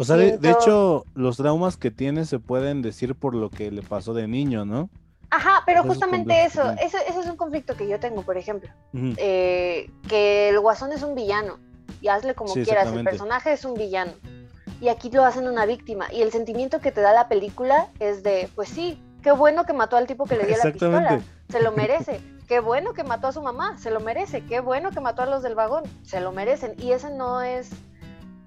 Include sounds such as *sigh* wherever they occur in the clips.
O sea, de, de, hecho, los traumas que tiene se pueden decir por lo que le pasó de niño, ¿no? Ajá, pero justamente eso, ese, es un conflicto que yo tengo, por ejemplo. Eh, que el guasón es un villano, y hazle como quieras, el personaje es un villano. Y aquí lo hacen una víctima. Y el sentimiento que te da la película es de, pues sí, qué bueno que mató al tipo que le dio la pistola, se lo *laughs* merece. Qué bueno que mató a su mamá, se lo merece. Qué bueno que mató a los del vagón, se lo merecen. Y ese no es,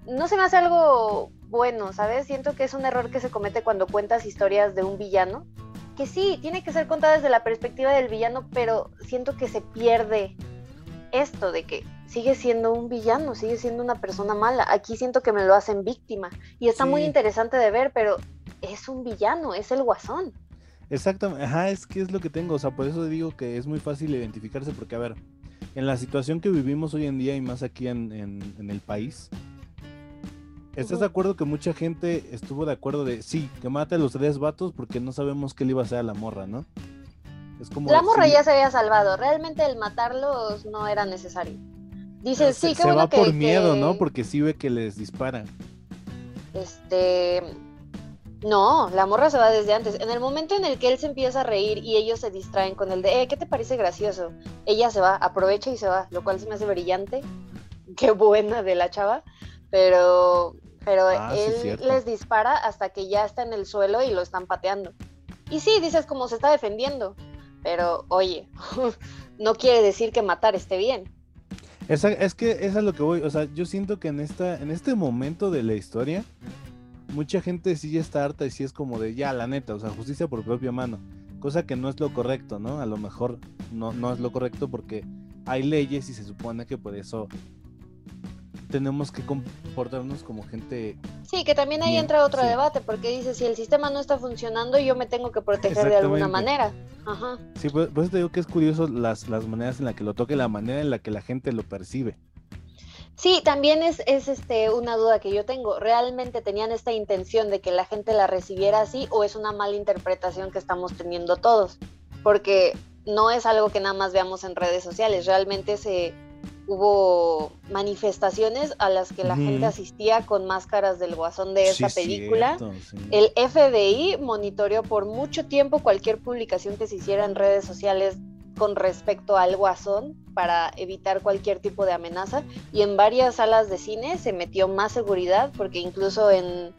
no se me hace algo bueno, ¿sabes? Siento que es un error que se comete cuando cuentas historias de un villano que sí, tiene que ser contada desde la perspectiva del villano, pero siento que se pierde esto de que sigue siendo un villano, sigue siendo una persona mala. Aquí siento que me lo hacen víctima y está muy interesante de ver, pero es un villano, es el guasón. Exactamente, ajá, es que es lo que tengo, o sea, por eso digo que es muy fácil identificarse, porque a ver, en la situación que vivimos hoy en día y más aquí en, en el país, ¿Estás de acuerdo que mucha gente estuvo de acuerdo de sí, que mate a los tres vatos porque no sabemos qué le iba a hacer a la morra, ¿no? Es como la morra ya se había salvado, realmente el matarlos no era necesario. Dice, sí, se, se va por miedo, ¿no? Porque sí ve que les disparan. Este, no, la morra se va desde antes. En el momento en el que él se empieza a reír y ellos se distraen con el de, eh, ¿qué te parece gracioso? Ella se va, aprovecha y se va, lo cual se me hace brillante. *laughs* Qué buena de la chava. Pero pero ah, él les dispara hasta que ya está en el suelo y lo están pateando. Y sí, dices como se está defendiendo, pero oye, *laughs* no quiere decir que matar esté bien. es que eso es lo que voy, o sea, yo siento que en, esta, en este momento de la historia, mucha gente sí ya está harta y sí es como de, ya, la neta, o sea, justicia por propia mano, cosa que no es lo correcto, ¿no? A lo mejor no, no es lo correcto porque hay leyes y se supone que por eso tenemos que comportarnos como gente. Sí, que también ahí entra otro debate, porque dice, si el sistema no está funcionando, yo me tengo que proteger de alguna manera. Ajá. Sí, pues, pues, te digo que es curioso las, las maneras en las que lo toque, la manera en la que la gente lo percibe. Sí, también es, es este, una duda que yo tengo. ¿Realmente tenían esta intención de que la gente la recibiera así o es una mala interpretación que estamos teniendo todos? Porque no es algo que nada más veamos en redes sociales, realmente se, hubo manifestaciones a las que la gente asistía con máscaras del guasón de esa película. El FBI monitoreó por mucho tiempo cualquier publicación que se hiciera en redes sociales con respecto al guasón para evitar cualquier tipo de amenaza y en varias salas de cine se metió más seguridad porque incluso en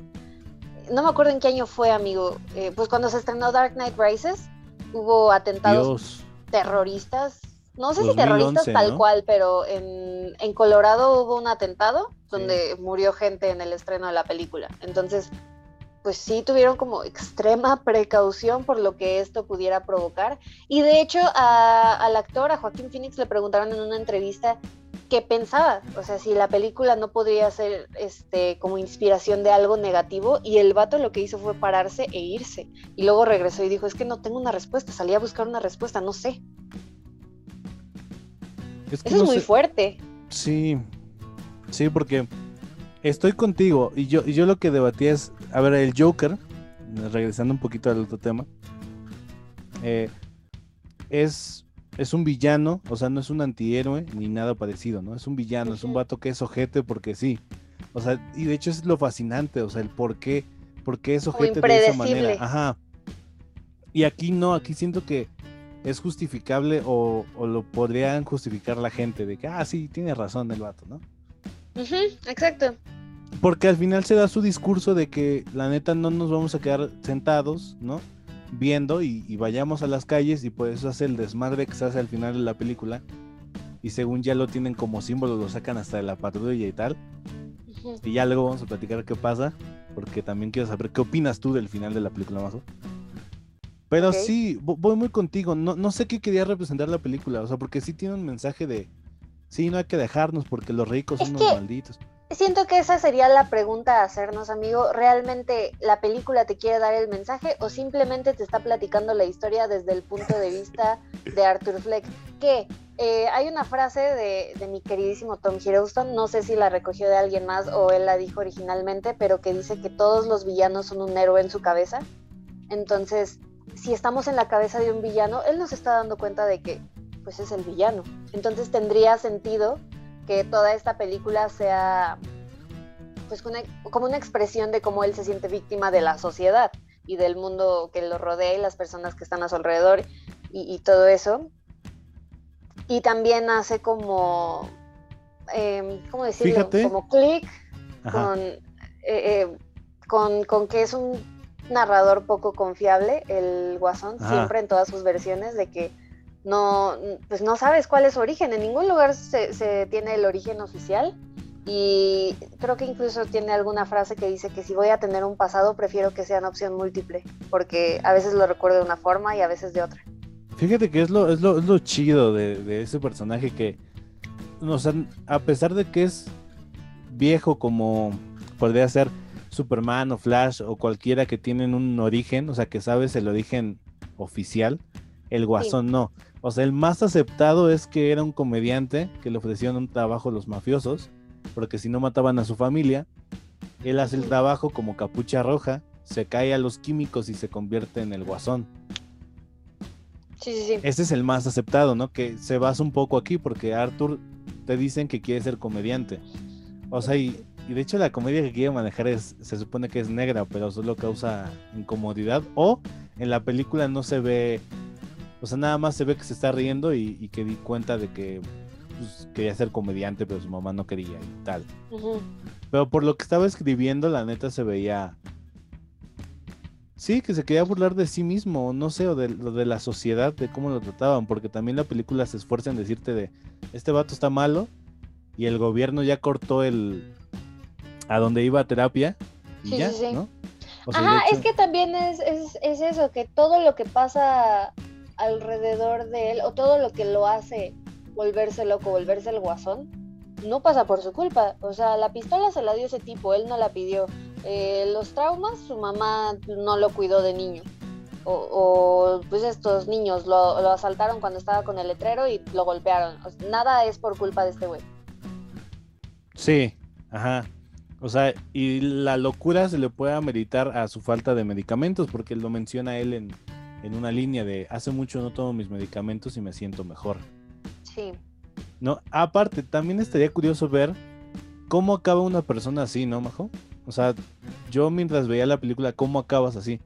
no me acuerdo en qué año fue amigo eh, pues cuando se estrenó Dark Knight Rises hubo atentados terroristas no sé si terroristas tal cual, pero en, en, Colorado hubo un atentado donde murió gente en el estreno de la película. Entonces, pues sí tuvieron como extrema precaución por lo que esto pudiera provocar. Y de hecho, al actor, a Joaquín Phoenix, le preguntaron en una entrevista qué pensaba, o sea, si la película no podría ser este, como inspiración de algo negativo, y el vato lo que hizo fue pararse e irse. Y luego regresó y dijo, es que no tengo una respuesta, salí a buscar una respuesta, no sé. Es Eso es muy fuerte. Sí, sí, porque estoy contigo y yo, y yo lo que debatía es, a ver, el Joker, regresando un poquito al otro tema, eh, es, es un villano, o sea, no es un antihéroe ni nada parecido, ¿no? Es un villano, es un vato que es ojete porque sí. O sea, y de hecho es lo fascinante, o sea, el por qué, por qué es ojete de esa manera. Ajá. Y aquí no, aquí siento que es justificable o, lo podrían justificar la gente de que, ah, sí, tiene razón el vato, ¿no? exacto. Porque al final se da su discurso de que la neta no nos vamos a quedar sentados, ¿no? Viendo y, vayamos a las calles y por eso hace el desmadre que se hace al final de la película. Y según ya lo tienen como símbolo, lo sacan hasta de la patrulla y tal. Y ya luego vamos a platicar qué pasa, porque también quiero saber qué opinas tú del final de la película, Mazo. Pero sí, voy muy contigo. No, no sé qué quería representar la película. O sea, porque sí tiene un mensaje de. Sí, no hay que dejarnos porque los ricos son unos malditos. Siento que esa sería la pregunta a hacernos, amigo. ¿Realmente la película te quiere dar el mensaje o simplemente te está platicando la historia desde el punto de vista de Arthur Fleck? Que eh, hay una frase de, de, mi queridísimo Tom Hiddleston, no sé si la recogió de alguien más o él la dijo originalmente, pero que dice que todos los villanos son un héroe en su cabeza. Entonces, si estamos en la cabeza de un villano, él nos está dando cuenta de que pues es el villano. Entonces tendría sentido que toda esta película sea pues como una expresión de cómo él se siente víctima de la sociedad y del mundo que lo rodea y las personas que están a su alrededor y, todo eso. Y también hace como, eh, ¿cómo decirlo? Como clic con, eh, eh, con, con, que es un narrador poco confiable, el Guasón, siempre en todas sus versiones, de que no, pues no sabes cuál es su origen. En ningún lugar se, se tiene el origen oficial y creo que incluso tiene alguna frase que dice que si voy a tener un pasado, prefiero que sea una opción múltiple, porque a veces lo recuerdo de una forma y a veces de otra. Fíjate que es lo, es lo, es lo chido de, ese personaje que, o sea, a pesar de que es viejo como podría ser Superman o Flash o cualquiera que tienen un origen, o sea, que sabes el origen oficial, el guasón no. O sea, el más aceptado es que era un comediante que le ofrecieron un trabajo a los mafiosos porque si no mataban a su familia, él hace el trabajo como capucha roja, se cae a los químicos y se convierte en el guasón. Sí, sí, sí. Ese es el más aceptado, ¿no? Que se basa un poco aquí porque Arthur te dicen que quiere ser comediante. O sea, y, de hecho la comedia que quiere manejar es, se supone que es negra, pero solo causa incomodidad. O en la película no se ve, o sea, nada más se ve que se está riendo y, y que di cuenta de que pues, quería ser comediante, pero su mamá no quería y tal. Pero por lo que estaba escribiendo, la neta se veía. Sí, que se quería burlar de sí mismo, no sé, o de, de la sociedad, de cómo lo trataban, porque también la película se esfuerza en decirte de, este vato está malo y el gobierno ya cortó el, a donde iba a terapia y ya, ¿no? Ajá, es que también es, es, es, eso, que todo lo que pasa alrededor de él, o todo lo que lo hace volverse loco, volverse el guasón, no pasa por su culpa. O sea, la pistola se la dio ese tipo, él no la pidió. Eh, los traumas, su mamá no lo cuidó de niño. O, pues estos niños lo, asaltaron cuando estaba con el letrero y lo golpearon. nada es por culpa de este güey. Sí, ajá. O sea, y la locura se le puede ameritar a su falta de medicamentos, porque lo menciona él en, en una línea de hace mucho no tomo mis medicamentos y me siento mejor. Sí. No, aparte, también estaría curioso ver cómo acaba una persona así, ¿no, Majo? O sea, yo mientras veía la película, ¿cómo acabas así?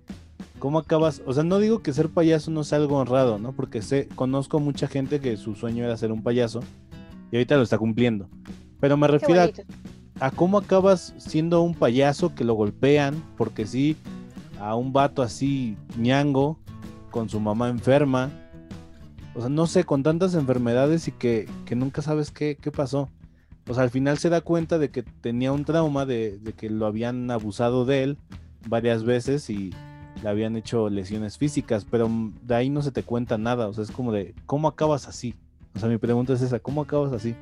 ¿Cómo acabas? O sea, no digo que ser payaso no sea algo honrado, ¿no? Porque sé, conozco mucha gente que su sueño era ser un payaso y ahorita lo está cumpliendo. Pero me refiero a, a, cómo acabas siendo un payaso que lo golpean, porque sí, a un vato así ñango, con su mamá enferma, o sea, no sé, con tantas enfermedades y que, nunca sabes qué, qué, pasó. O sea, al final se da cuenta de que tenía un trauma, de, que lo habían abusado de él varias veces y le habían hecho lesiones físicas, pero de ahí no se te cuenta nada. O sea, es como de, ¿cómo acabas así? O sea, mi pregunta es esa, ¿cómo acabas así?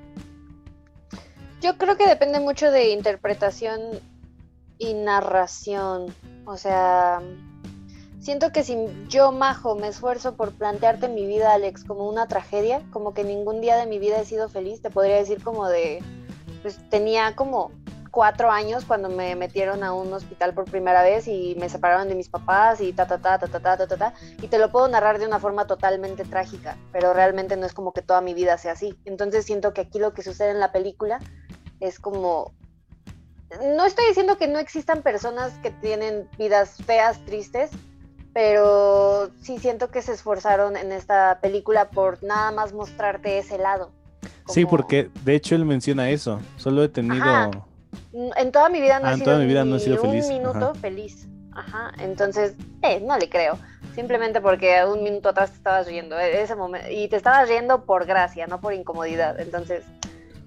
Yo creo que depende mucho de interpretación y narración. O sea, siento que si yo, Majo, me esfuerzo por plantearte mi vida, Alex, como una tragedia, como que ningún día de mi vida he sido feliz, te podría decir como de, pues tenía como cuatro años cuando me metieron a un hospital por primera vez y me separaron de mis papás y ta ta ta ta ta ta ta ta, ta y te lo puedo narrar de una forma totalmente trágica, pero realmente no es como que toda mi vida sea así. Entonces siento que aquí lo que sucede en la película es como no estoy diciendo que no existan personas que tienen vidas feas, tristes, pero sí siento que se esforzaron en esta película por nada más mostrarte ese lado. Sí, porque de hecho él menciona eso. Solo he tenido. En toda mi vida no, ah, he, sido vida no he sido un minuto feliz. Ajá. Entonces, eh, no le creo. Simplemente porque un minuto atrás te estabas riendo. E-, ese momento, y te estabas riendo por gracia, no por incomodidad. Entonces,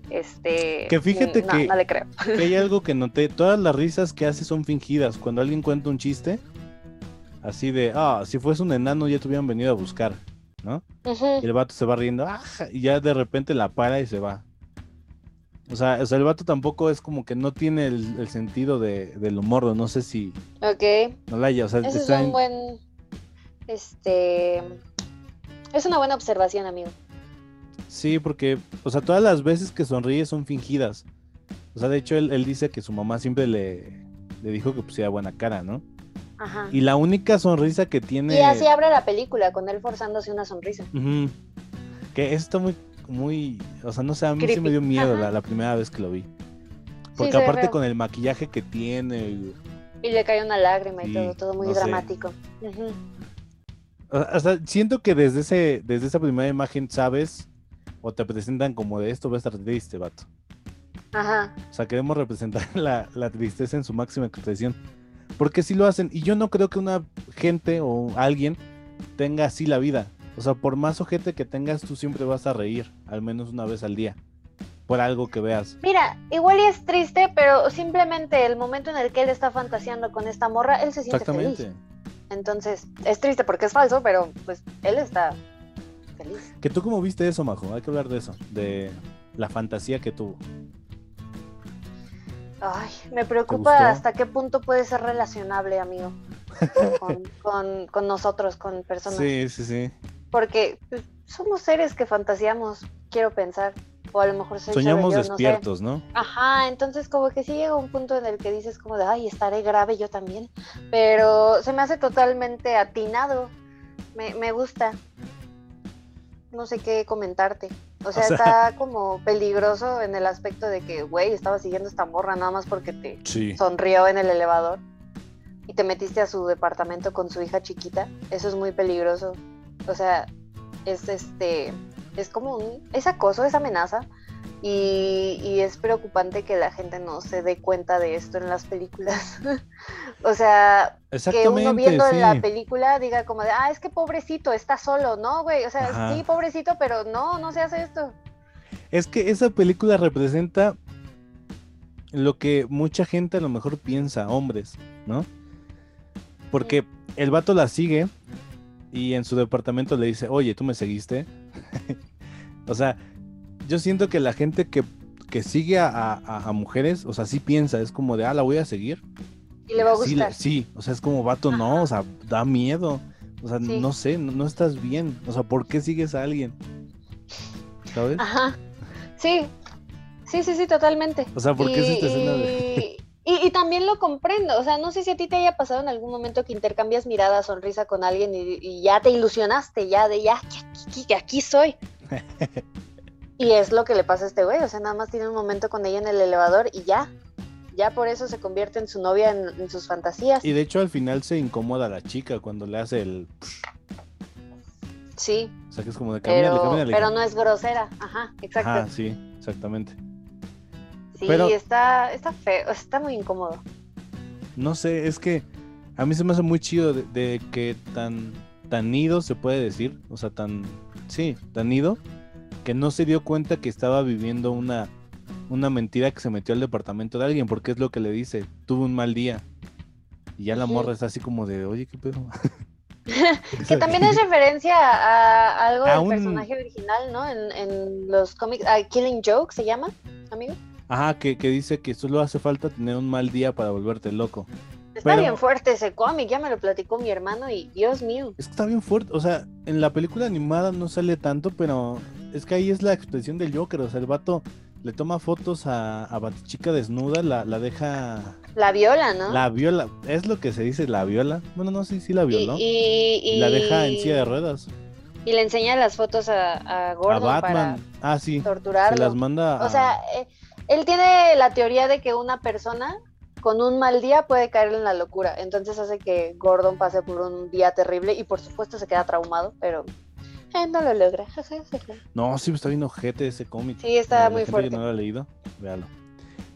este. Que fíjate que, no le creo. que hay algo que noté. Todas las risas que hace son fingidas. Cuando alguien cuenta un chiste, Así de, ah, si fuese un enano ya te hubieran venido a buscar, ¿no? Y el vato se va riendo, ah, y ya de repente la para y se va. O sea, o sea el vato tampoco es como que no tiene el, sentido de, del humor, no sé si... Ok. No la haya, o sea... es un buen... Este... Es una buena observación, amigo. Sí, porque, o sea, todas las veces que sonríe son fingidas. O sea, de hecho, él, él dice que su mamá siempre le, le dijo que pusiera buena cara, ¿no? Y la única sonrisa que tiene. Y así abre la película, con él forzándose una sonrisa. Que esto muy, muy. O sea, no sé, a mí sí me dio miedo la, primera vez que lo vi. Porque aparte con el maquillaje que tiene, Y le cae una lágrima y todo, todo muy no dramático. Ujú. o o sea, siento que desde ese, desde esa primera imagen sabes o te presentan como de esto va a estar triste, vato. Ajá. O sea, queremos representar *laughs* la, la tristeza en su máxima expresión. Porque si lo hacen, y yo no creo que una gente o alguien tenga así la vida. O sea, por más ojete que tengas, tú siempre vas a reír, al menos una vez al día, por algo que veas. Mira, igual y es triste, pero simplemente el momento en el que él está fantaseando con esta morra, él se siente Exactamente. feliz. Entonces, es triste porque es falso, pero pues él está feliz. Que tú cómo viste eso, Majo, hay que hablar de eso, de la fantasía que tuvo. Ay, me preocupa hasta qué punto puede ser relacionable, amigo, con, *laughs* con- con nosotros, con personas. Sí, sí, sí. Porque pues, somos seres que fantaseamos, quiero pensar. O a lo mejor soy Soñamos no sé. despiertos, ¿no? Ajá, entonces como que sí llega un punto en el que dices como de, ay, estaré grave yo también. Pero se me hace totalmente atinado. Me, me gusta. No sé qué comentarte. O sea, sea- está como peligroso en el aspecto de que, güey, estaba siguiendo esta morra nada más porque te Sí. sonrió en el elevador y te metiste a su departamento con su hija chiquita. Eso es muy peligroso. O sea, es este, es como un, es acoso, es amenaza. Y, y es preocupante que la gente no se dé cuenta de esto en las películas. *laughs* o sea, que uno viendo sí. en la película diga como de, ah, es que pobrecito, está solo, ¿no, güey? O sea, Ajá. sí, pobrecito, pero no, no se hace esto. Es que esa película representa lo que mucha gente a lo mejor piensa, hombres, ¿no? Porque el vato la sigue y en su departamento le dice, oye, ¿tú me seguiste? *laughs* o sea, yo siento que la gente que, que sigue a, a- a mujeres, o sea, sí piensa, es como de, ah, la voy a seguir. Y le va a Sí, gustar. sí, o sea, es como vato, no, o sea, da miedo. O sea, Sí. no sé, no, no estás bien. O sea, ¿por qué sigues a alguien? ¿Sabes? Ajá. Sí, sí, sí, sí, totalmente. O sea, ¿por qué es esta escena de.? y- y- y también lo comprendo, o sea, no sé si a ti te haya pasado en algún momento que intercambias mirada, sonrisa con alguien y, y ya te ilusionaste, ya de ya, aquí, aquí, aquí soy. Y es lo que le pasa a este güey, o sea, nada más tiene un momento con ella en el elevador y ya, ya por eso se convierte en su novia en, en sus fantasías. Y de hecho al final se incomoda a la chica cuando le hace el... Sí, O sea, que es como de camínale, pero, camínale. pero no es grosera, ajá, exacto. Ajá, sí, exactamente. sí, pero- está, está feo, está muy incómodo. No sé, es que a mí se me hace muy chido de, de que tan, tan ido se puede decir. O sea, tan... Sí, tan ido. Que no se dio cuenta que estaba viviendo una, una mentira que se metió al departamento de alguien. Porque es lo que le dice. Tuve un mal día. Y ya la morra está así como de, oye, ¿qué pedo? *laughs* Que también es referencia a, algo A del un- personaje original, ¿no? En, en los cómics, a Killing Joke se llama, amigo. Ajá, que, que dice que solo hace falta tener un mal día para volverte loco. Está Pero- bien fuerte ese cómic, ya me lo platicó mi hermano y Dios mío. Es que está bien fuerte. O sea, en la película animada no sale tanto, pero es que ahí es la expresión del Joker. O sea, el vato le toma fotos a, a Batichica desnuda, la, la deja. La viola, ¿no? La viola. Es lo que se dice, la viola. Bueno, no, sí, sí la violó. Y, y- y- la deja en silla de ruedas. Y le enseña las fotos a, a A Gordon Batman. Ah, sí. Se las manda a. O sea, eh, él tiene la teoría de que una persona con un mal día puede caer en la locura. Entonces hace que Gordon pase por un día terrible y por supuesto se queda traumado, pero eh, no lo logra. *laughs* No, sí, está bien ojete ese cómic. Sí, está la muy gente fuerte. que no lo ha leído, véalo.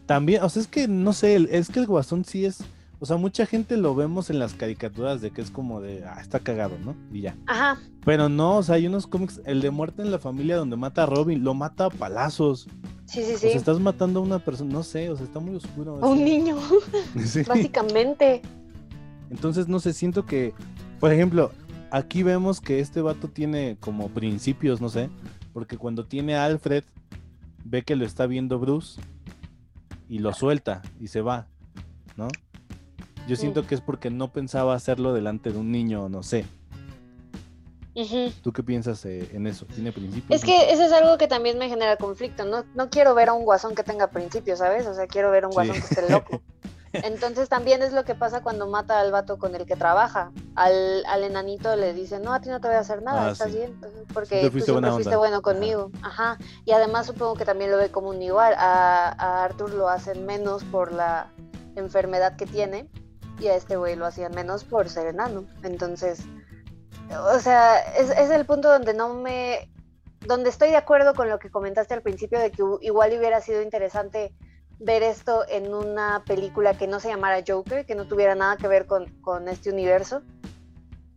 También, o sea, es que no sé, es que el guasón sí es. O sea, mucha gente lo vemos en las caricaturas de que es como de, ah, está cagado, ¿no? Y ya. Ajá, Pero no, o sea, hay unos cómics, el de Muerte en la Familia donde mata a Robin, lo mata a palazos. sí, sí, O sí. sea, estás matando a una persona, no sé, o sea, está muy oscuro. A un niño, *laughs* *laughs* Sí. básicamente. Entonces, no sé, siento que, por ejemplo, aquí vemos que este vato tiene como principios, no sé, porque cuando tiene a Alfred, ve que lo está viendo Bruce y lo suelta y se va, ¿no? Yo siento que es porque no pensaba hacerlo delante de un niño, no sé. ¿Tú qué piensas eh, en eso? ¿Tiene principios? Es que eso es algo que también me genera conflicto. No, no quiero ver a un guasón que tenga principios, ¿sabes? O sea, quiero ver a un Sí. guasón que esté loco. *laughs* Entonces también es lo que pasa cuando mata al vato con el que trabaja. Al, al enanito le dice, no, a ti no te voy a hacer nada, Ah, estás sí. bien, porque tú fuiste siempre buena fuiste onda". bueno conmigo. Ajá. Y además supongo que también lo ve como un igual. A, a Arthur lo hacen menos por la enfermedad que tiene y a este güey lo hacían menos por ser enano. Entonces, o sea, es, es el punto donde no me... donde estoy de acuerdo con lo que comentaste al principio de que igual hubiera sido interesante ver esto en una película que no se llamara Joker, que no tuviera nada que ver con, con este universo.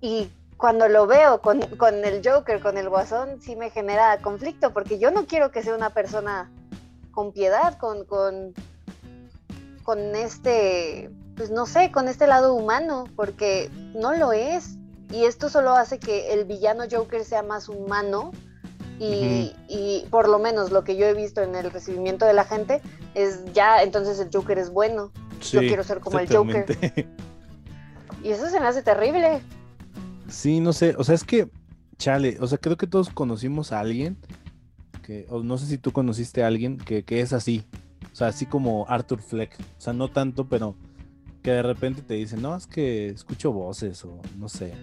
Y cuando lo veo con, con el Joker, con el Guasón, sí me genera conflicto, porque yo no quiero que sea una persona con piedad, con, con, con este, pues no sé, con este lado humano, porque no lo es. Y esto solo hace que el villano Joker sea más humano. Y, y por lo menos lo que yo he visto en el recibimiento de la gente es ya, entonces el Joker es bueno. Yo quiero ser como el Joker. *laughs* Y eso se me hace terrible. Sí, no sé, o sea, es que, chale, o sea, creo que todos conocimos a alguien que, o no sé si tú conociste a alguien que, que es así, o sea, así como Arthur Fleck, o sea, no tanto, pero que de repente te dicen, no, es que escucho voces o no sé,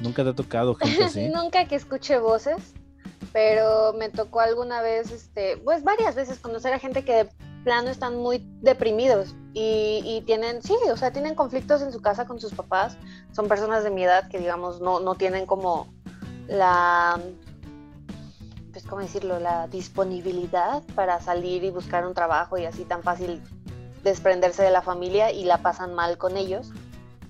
nunca te ha tocado gente *laughs* así. Nunca que escuche voces, pero me tocó alguna vez, este, pues varias veces conocer a gente que de plano están muy deprimidos y, y tienen, sí, o sea, tienen conflictos en su casa con sus papás. Son personas de mi edad que, digamos, no, no tienen como la, pues, ¿cómo decirlo? La disponibilidad para salir y buscar un trabajo y así tan fácil desprenderse de la familia y la pasan mal con ellos.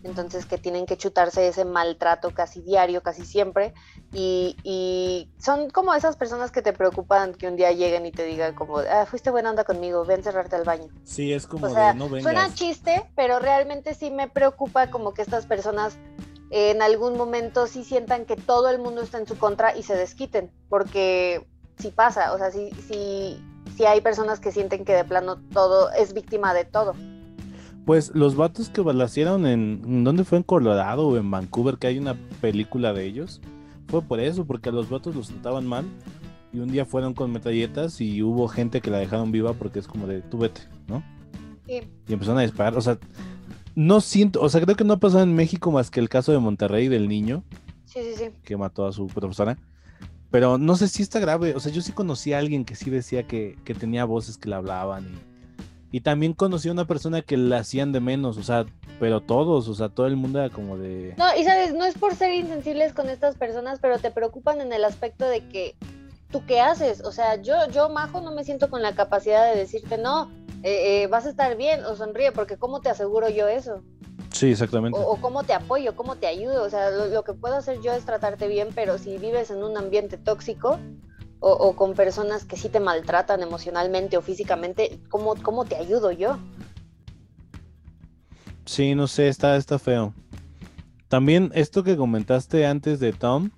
Entonces que tienen que chutarse ese maltrato casi diario, casi siempre. Y, y son como esas personas que te preocupan que un día lleguen y te digan como, ah, fuiste buena onda conmigo, ve a encerrarte al baño. Sí, es como O sea, de no vengas. suena chiste, pero realmente sí me preocupa como que estas personas eh, en algún momento sí sientan que todo el mundo está en su contra y se desquiten, porque sí pasa, o sea, sí, sí, sí hay personas que sienten que de plano todo es víctima de todo. Pues los vatos que balacieron en, ¿en ¿dónde fue? En Colorado o en Vancouver, que hay una película de ellos. Fue por eso, porque a los vatos los trataban mal. Y un día fueron con metralletas y hubo gente que la dejaron viva porque es como de, tú vete, ¿no? Sí. Y empezaron a disparar. O sea, no siento, o sea, creo que no ha pasado en México más que el caso de Monterrey del niño Sí, sí, sí. que mató a su profesora. Pero no sé si está grave. O sea, yo sí conocí a alguien que sí decía que, que tenía voces que le hablaban. Y, y también conocí a una persona que la hacían de menos. O sea, pero todos, o sea, todo el mundo era como de. No, y sabes, no es por ser insensibles con estas personas, pero te preocupan en el aspecto de que tú qué haces. O sea, yo, yo, Majo, no me siento con la capacidad de decirte, no, eh, eh, vas a estar bien o sonríe, porque ¿cómo te aseguro yo eso? Sí, exactamente. O, o cómo te apoyo, cómo te ayudo. O sea, lo, lo que puedo hacer yo es tratarte bien, pero si vives en un ambiente tóxico o, o con personas que sí te maltratan emocionalmente o físicamente, ¿cómo, cómo te ayudo yo? Sí, no sé, está, está feo. También esto que comentaste antes de Tom,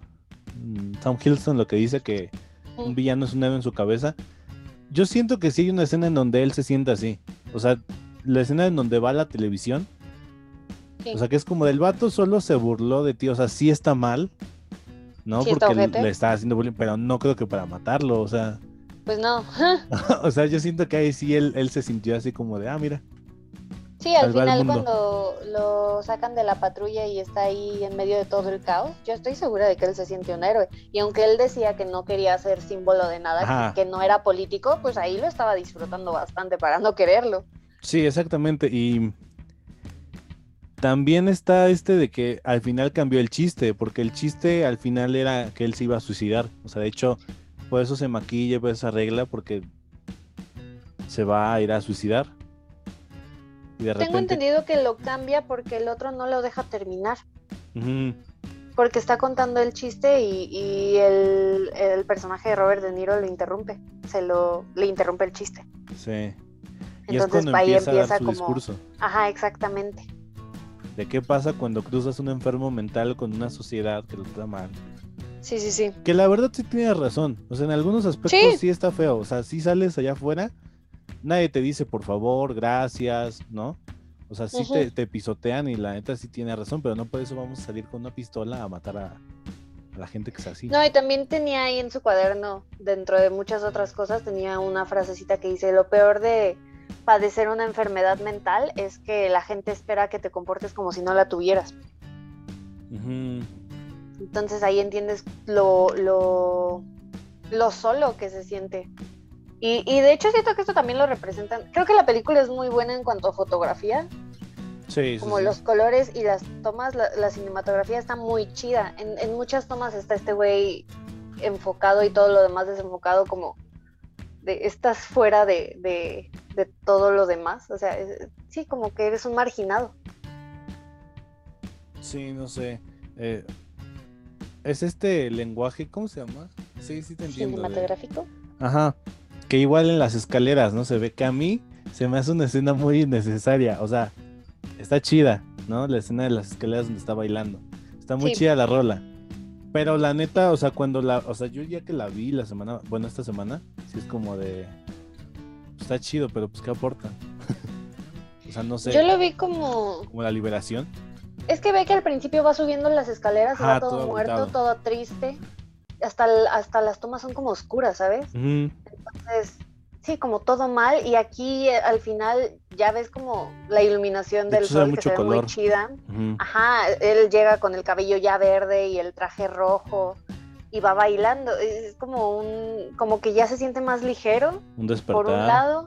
mm, Tom Hiddleston, lo que dice que un villano es un héroe en su cabeza. Yo siento que sí hay una escena en donde él se sienta así. O sea, la escena en donde va a la televisión. Sí. O sea, que es como del vato solo se burló de ti. O sea, sí está mal. ¿No? Sí Porque le está haciendo bullying, pero no creo que para matarlo. O sea, Pues no. *laughs* *laughs* o sea, yo siento que ahí sí él, él se sintió así como de, ah, mira. Sí, al final cuando lo sacan de la patrulla y está ahí en medio de todo el caos, yo estoy segura de que él se siente un héroe. Y aunque él decía que no quería ser símbolo de nada, que, que no era político, pues ahí lo estaba disfrutando bastante para no quererlo. Sí, exactamente. Y también está este de que al final cambió el chiste, porque el chiste al final era que él se iba a suicidar. O sea, de hecho, por eso se maquilla, por eso se arregla, porque se va a ir a suicidar. Y de Tengo repente. entendido que lo cambia porque el otro no lo deja terminar. Porque está contando el chiste y, y el, el personaje de Robert De Niro lo interrumpe. Se lo le interrumpe el chiste. sí. Y es Entonces cuando ahí empieza a dar empieza su como. discurso. Ajá, exactamente. De qué pasa cuando cruzas un enfermo mental con una sociedad que lo trata mal. Sí, sí, sí. Que la verdad sí tienes razón. O sea, en algunos aspectos Sí. sí, está feo. O sea, si sales allá afuera, nadie te dice por favor, gracias, ¿no? O sea, sí te pisotean y la neta sí tiene razón, pero no por eso vamos a salir con una pistola a matar a, a la gente que es así. No, y también tenía ahí en su cuaderno, dentro de muchas otras cosas, tenía una frasecita que dice, lo peor de padecer una enfermedad mental es que la gente espera que te comportes como si no la tuvieras. Entonces ahí entiendes lo, lo, lo solo que se siente. Y, y de hecho siento que esto también lo representan. Creo que la película es muy buena en cuanto a fotografía, Sí, como sí. los colores y las tomas, la, la cinematografía está muy chida. En, en muchas tomas está este güey enfocado y todo lo demás desenfocado como de estás fuera de, de, de todo lo demás. O sea, es- sí, como que eres un marginado. Sí, no sé. eh, es este lenguaje, ¿cómo se llama? Sí, sí te entiendo. de- Cinematográfico. Ajá. Que igual en las escaleras, ¿no? Se ve que a mí se me hace una escena muy innecesaria. O sea, está chida, ¿no? La escena de las escaleras donde está bailando. Está muy Sí. chida la rola. Pero la neta, o sea, cuando la. O sea, yo ya que la vi la semana. Bueno, esta semana, sí es como de. Está chido, pero pues ¿qué aporta? *laughs* o sea, no sé. Yo lo vi como Como la liberación. Es que ve que al principio va subiendo las escaleras y Ajá, va todo, todo muerto, agotado. todo triste. Hasta, hasta las tomas son como oscuras, ¿sabes? Entonces, sí, como todo mal. Y aquí eh, al final ya ves como la iluminación De del hecho, sol que mucho se ve color. muy chida. Ajá, él llega con el cabello ya verde y el traje rojo y va bailando. Es como un, como que ya se siente más ligero, Un por despertar. un lado.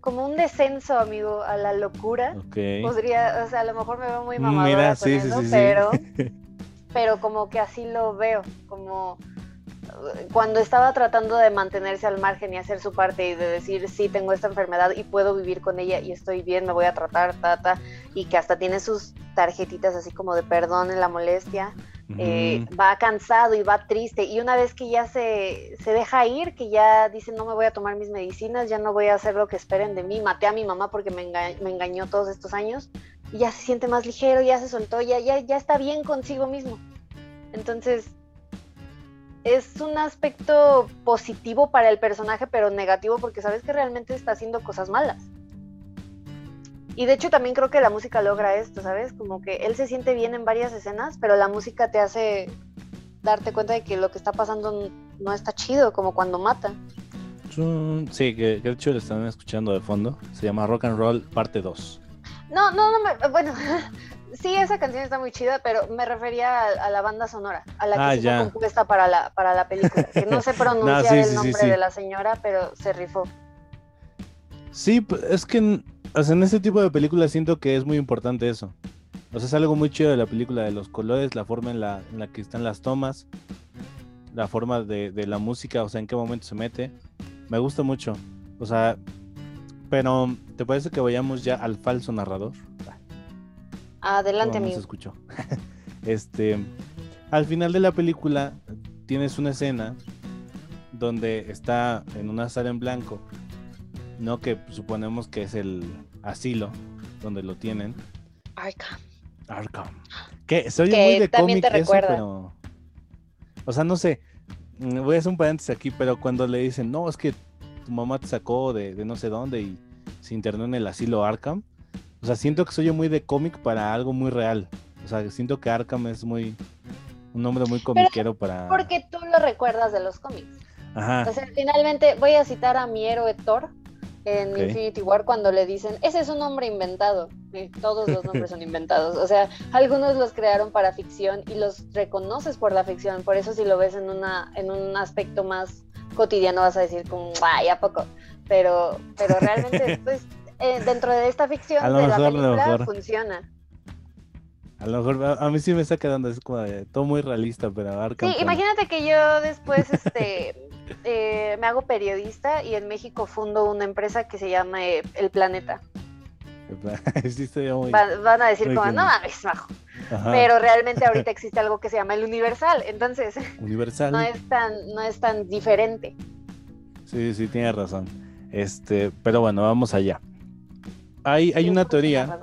Como un descenso, amigo, a la locura Ok. podría, o sea, a lo mejor me veo muy Mm, mamadora Mira, con sí, sí, eso, sí, sí. pero, *laughs* pero como que así lo veo, como cuando estaba tratando de mantenerse al margen y hacer su parte y de decir, sí, tengo esta enfermedad y puedo vivir con ella y estoy bien, me voy a tratar, tata, y que hasta tiene sus tarjetitas así como de perdón en la molestia, eh, Ujú. va cansado y va triste y una vez que ya se, se deja ir, que ya dice no me voy a tomar mis medicinas, ya no voy a hacer lo que esperen de mí, maté a mi mamá porque me, enga- me engañó todos estos años y ya se siente más ligero, ya se soltó, ya, ya, ya está bien consigo mismo. Entonces es un aspecto positivo para el personaje, pero negativo porque sabes que realmente está haciendo cosas malas. Y de hecho también creo que la música logra esto, ¿sabes? Como que él se siente bien en varias escenas, pero la música te hace darte cuenta de que lo que está pasando no está chido, como cuando mata. Sí, que, que de hecho lo están escuchando de fondo. Se llama Rock and Roll Parte 2. No, no, no, me, bueno, *laughs* sí, esa canción está muy chida, pero me refería a, a la banda sonora, a la que Ah, sí ya. fue compuesta para la, para la película. Que no sé *laughs* pronunciar sí, el sí, sí, nombre sí. de la señora, pero se rifó. Sí, es que en, o sea, en este tipo de películas siento que es muy importante eso. O sea, es algo muy chido de la película, de los colores, la forma en la, en la que están las tomas, la forma de, de la música, o sea, en qué momento se mete. Me gusta mucho. O sea, pero ¿te parece que vayamos ya al falso narrador? Adelante, Como no se amigo. escuchó. *laughs* este, al final de la película tienes una escena donde está en una sala en blanco, no que suponemos que es el asilo donde lo tienen, Arkham. Arkham. Que se oye Que muy de también cómic te eso, recuerda. pero o sea, no sé. mm, Voy a hacer un paréntesis aquí, pero cuando le dicen, "No, es que tu mamá te sacó de, de no sé dónde y se internó en el asilo Arkham." O sea, siento que se oye muy de cómic para algo muy real. O sea, siento que Arkham es muy un nombre muy comiquero para Porque tú lo recuerdas de los cómics. Ajá. O sea, finalmente voy a citar a mi héroe Thor en. Infinity War cuando le dicen, ese es un nombre inventado. Y todos los nombres son inventados. O sea, algunos los crearon para ficción y los reconoces por la ficción. Por eso si lo ves en, una, en un aspecto más cotidiano vas a decir como, ay, ¿a poco? Pero, pero realmente, *laughs* pues, eh, dentro de esta ficción A lo de la mejor, a lo película mejor. funciona. A lo mejor a, a mí sí me está quedando es como de todo muy realista, pero Arkham. Sí, imagínate que yo después este, *laughs* eh, me hago periodista y en México fundo una empresa que se llama eh, El Planeta. *laughs* sí, muy. Van, van a decir como, no mames, majo. Ajá. Pero realmente ahorita existe algo que se llama el Universal, entonces *laughs* Universal. no es tan, no es tan diferente. Sí, sí, tienes razón. Este, pero bueno, vamos allá. Hay, hay una teoría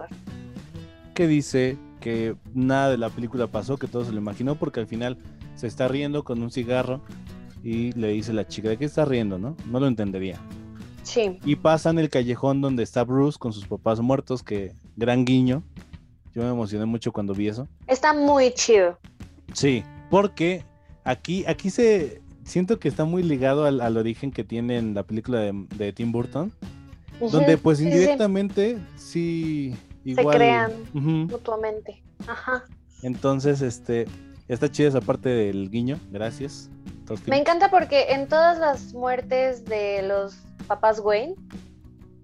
que dice que nada de la película pasó, que todo se lo imaginó, porque al final se está riendo con un cigarro y le dice la chica, ¿de qué está riendo, no? No lo entendería. Sí, Y pasan el callejón donde está Bruce con sus papás muertos, que gran guiño. Yo me emocioné mucho cuando vi eso. está muy chido. Sí, porque aquí, aquí se siento que está muy ligado al, al origen que tiene en la película de, de Tim Burton, donde pues sí. indirectamente sí, igual. Se crean mutuamente. Ajá. Entonces, este, está chida esa parte del guiño, gracias. Me encanta porque en todas las muertes de los papás Wayne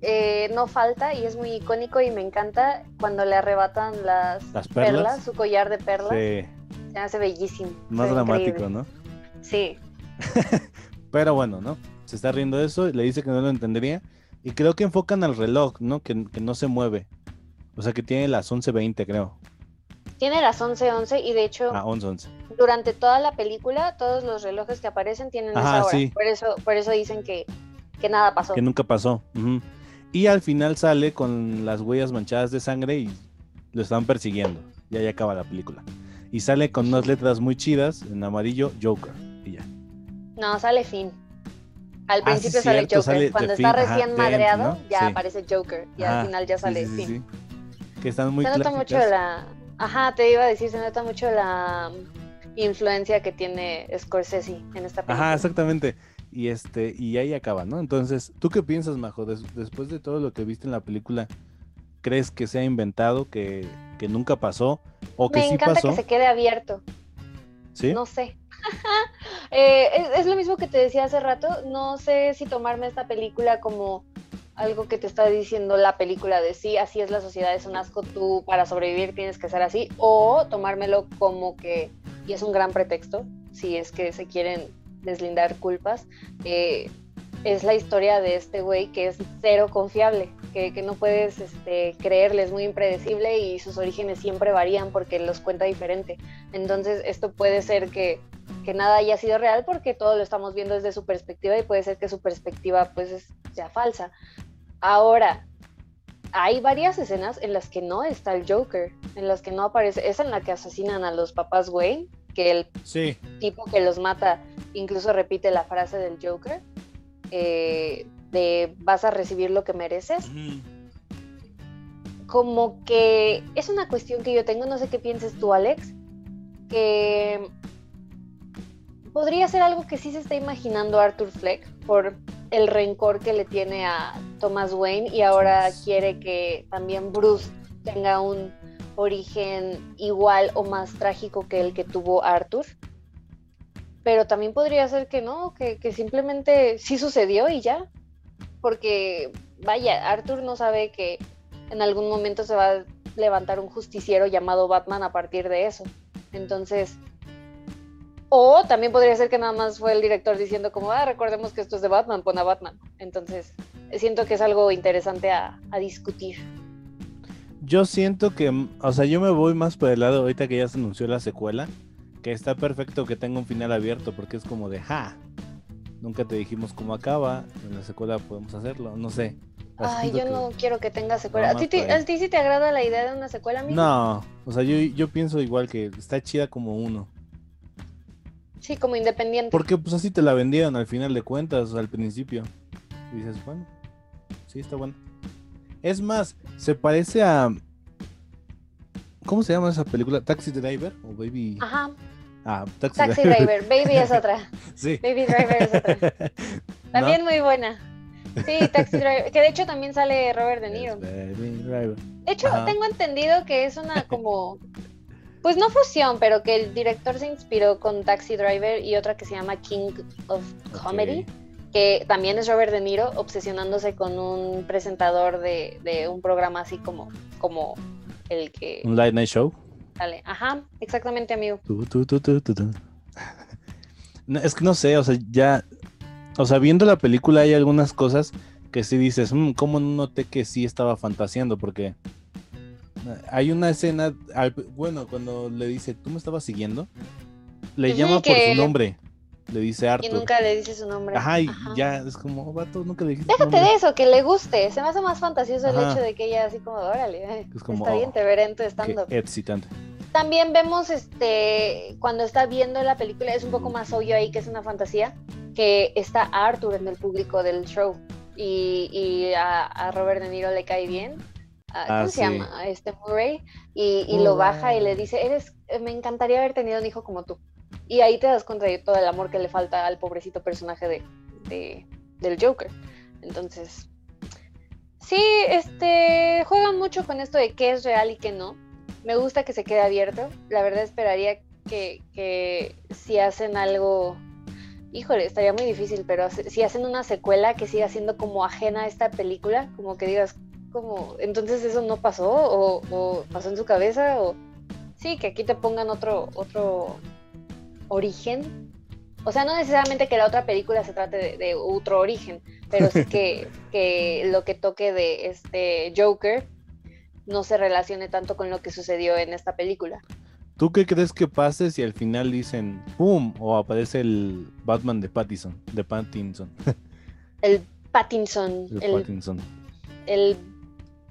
eh, no falta y es muy icónico y me encanta cuando le arrebatan las, Las perlas. su collar de perlas. Sí, Se hace bellísimo. más dramático, increíble. ¿no? Sí. *laughs* Pero bueno, ¿no? Se está riendo de eso, le dice que no lo entendería. Y creo que enfocan al reloj, ¿no? Que, que no se mueve. O sea que tiene las 11.20, creo. Tiene las 11:11 y de hecho Ah, 11.11. durante toda la película todos los relojes que aparecen tienen Ajá, esa hora. sí. Por eso por eso dicen que, que nada pasó. Que nunca pasó. Y al final sale con las huellas manchadas de sangre y lo están persiguiendo. Y ahí acaba la película. Y sale con unas letras muy chidas en amarillo, Joker. Y ya. No, sale Finn. Al Ah, sí, principio sale cierto, Joker. sale Cuando está recién madreado, ¿no? ya Sí. aparece Joker. Y al final ya sí, sale sí, sí, sí. Que están muy se nota mucho la. Ajá, te iba a decir, se nota mucho la influencia que tiene Scorsese en esta película. Ajá, exactamente. Y este, y ahí acaba, ¿no? Entonces, ¿tú qué piensas, Majo? Des- después de todo lo que viste en la película, ¿crees que se ha inventado, que, que nunca pasó? ¿O que Me sí encanta pasó? que se quede abierto. ¿Sí? No sé. Eh, es, lo mismo que te decía hace rato. No sé si tomarme esta película como algo que te está diciendo la película de sí, así es la sociedad, es un asco, tú para sobrevivir tienes que ser así, o tomármelo como que, y es un gran pretexto, si es que se quieren deslindar culpas, eh, es la historia de este güey que es cero confiable, que, que no puedes este, creerle, es muy impredecible y sus orígenes siempre varían porque los cuenta diferente. Entonces esto puede ser que, que nada haya sido real porque todo lo estamos viendo desde su perspectiva y puede ser que su perspectiva pues es- sea falsa. Ahora, hay varias escenas en las que no está el Joker, en las que no aparece, es en la que asesinan a los papás Wayne, que el Sí. tipo que los mata incluso repite la frase del Joker, eh, de vas a recibir lo que mereces. Como que es una cuestión que yo tengo, no sé qué pienses tú, Alex, que podría ser algo que sí se está imaginando Arthur Fleck por el rencor que le tiene a Thomas Wayne y ahora quiere que también Bruce tenga un origen igual o más trágico que el que tuvo Arthur. Pero también podría ser que no, que, que simplemente sí sucedió y ya. Porque, vaya, Arthur no sabe que en algún momento se va a levantar un justiciero llamado Batman a partir de eso. Entonces, o también podría ser que nada más fue el director diciendo como, ah, recordemos que esto es de Batman, pon a Batman. Entonces, siento que es algo interesante a, a discutir. Yo siento que, o sea, yo me voy más por el lado ahorita que ya se anunció la secuela, que está perfecto que tenga un final abierto, porque es como de, ja, nunca te dijimos cómo acaba, en la secuela podemos hacerlo, no sé. Ay, yo no quiero que tenga secuela. ¿A ti, te-. ¿A ti sí te agrada la idea de una secuela, amigo? No, o sea, yo, yo pienso igual que está chida como uno. Sí, como independiente. Porque pues así te la vendieron al final de cuentas, al principio. Y dices, bueno, sí, está bueno. Es más, se parece a... ¿Cómo se llama esa película? ¿Taxi Driver? ¿O Baby? Ajá, Ah, Taxi, Taxi Driver. Baby es otra. *laughs* Sí. Baby Driver es otra. *laughs* También muy buena. Sí, Taxi Driver. Que de hecho también sale Robert De Niro. Baby Driver. De hecho, Ajá. tengo entendido que es una como. Pues no fusión, pero que el director se inspiró con Taxi Driver y otra que se llama King of Comedy, que también es Robert De Niro obsesionándose con un presentador de, de un programa así como, como el que Un Light Night Show. sale. Ajá, exactamente, amigo. Tu, tu, tu. No, es que no sé, o sea, ya. O sea, viendo la película hay algunas cosas que sí dices, "Mm, ¿cómo no noté que sí estaba fantaseando? Porque hay una escena, al- bueno, cuando le dice, ¿tú me estabas siguiendo? Le llama por su nombre, le dice Y Arthur. nunca le dice su nombre. Ajá, y Ajá. ya es como, "Oh, vato, nunca le dijiste su Déjate nombre". de eso, que le guste. Se me hace más fantasioso el hecho de que ella así como, órale, Es como, está bien, oh, te veré en tu Qué stand-up. excitante. También vemos, este, cuando está viendo la película, es un poco más obvio ahí que es una fantasía, que está Arthur en el público del show y, y a, a Robert De Niro le cae bien. Ah, ¿Cómo Ah, se sí. llama? Este Murray. Y, y lo baja y le dice, eres, me encantaría haber tenido un hijo como tú. Y ahí te das cuenta de todo el amor que le falta al pobrecito personaje de, de- del Joker. Entonces, Sí, este, juegan mucho con esto de qué es real y qué no. Me gusta que se quede abierto. La verdad esperaría que, que si hacen algo, híjole, estaría muy difícil, pero si hacen una secuela que siga siendo como ajena a esta película, como que digas, como, entonces eso no pasó o, o pasó en su cabeza o sí, que aquí te pongan otro, otro origen. O sea, no necesariamente que la otra película se trate de, otro origen, pero sí *laughs* que, que, lo que toque de este Joker no se relacione tanto con lo que sucedió en esta película. ¿Tú qué crees que pase si al final dicen ¡pum! o aparece el Batman de Pattinson? De Pattinson. El Pattinson. El, Pattinson. El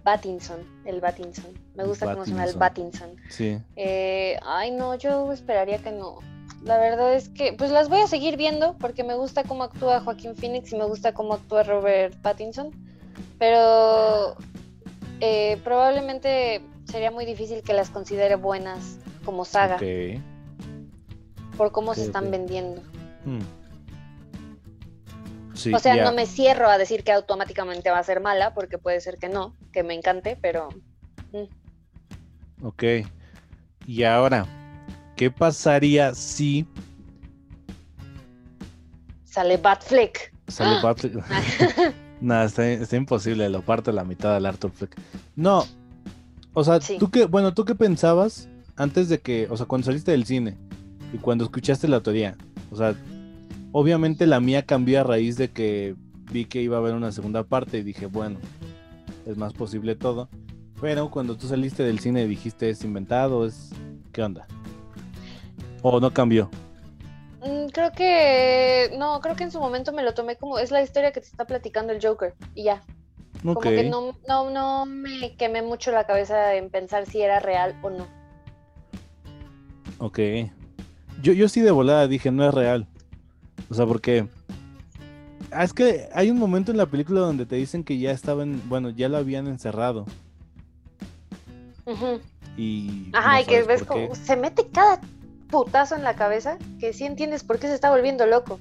Pattinson. El Pattinson. Me gusta cómo suena el Pattinson. Sí. Eh, ay, no, yo esperaría que no la verdad es que pues las voy a seguir viendo porque me gusta cómo actúa Joaquín Phoenix y me gusta cómo actúa Robert Pattinson, pero eh, probablemente sería muy difícil que las considere buenas como saga. Por cómo se están vendiendo. Hmm. O sea, no me cierro a decir que automáticamente va a ser mala, porque puede ser que no, que me encante, pero... Mm. Ok. Y ahora, ¿Qué pasaría si sale Batfleck? Sale ¡Ah! Batfleck. *laughs* *laughs* no, está, imposible, lo parto la mitad del Arthur Fleck. No, o sea, tú qué, bueno, tú qué pensabas antes de que, o sea, cuando saliste del cine y cuando escuchaste la teoría, o sea, obviamente la mía cambió a raíz de que vi que iba a haber una segunda parte y dije, bueno, es más posible todo. Pero cuando tú saliste del cine dijiste, es inventado, es... ¿Qué onda? ¿O no cambió? Mm, creo que no, creo que en su momento me lo tomé como es la historia que te está platicando el Joker y ya. Como que no, no, no me quemé mucho la cabeza en pensar si era real o no. Ok. Yo, yo sí de volada dije, no es real. O sea, porque... Ah, es que hay un momento en la película donde te dicen que ya estaban, bueno, ya lo habían encerrado. Y... Ajá, y que ves como se mete cada putazo en la cabeza que sí entiendes por qué se está volviendo loco.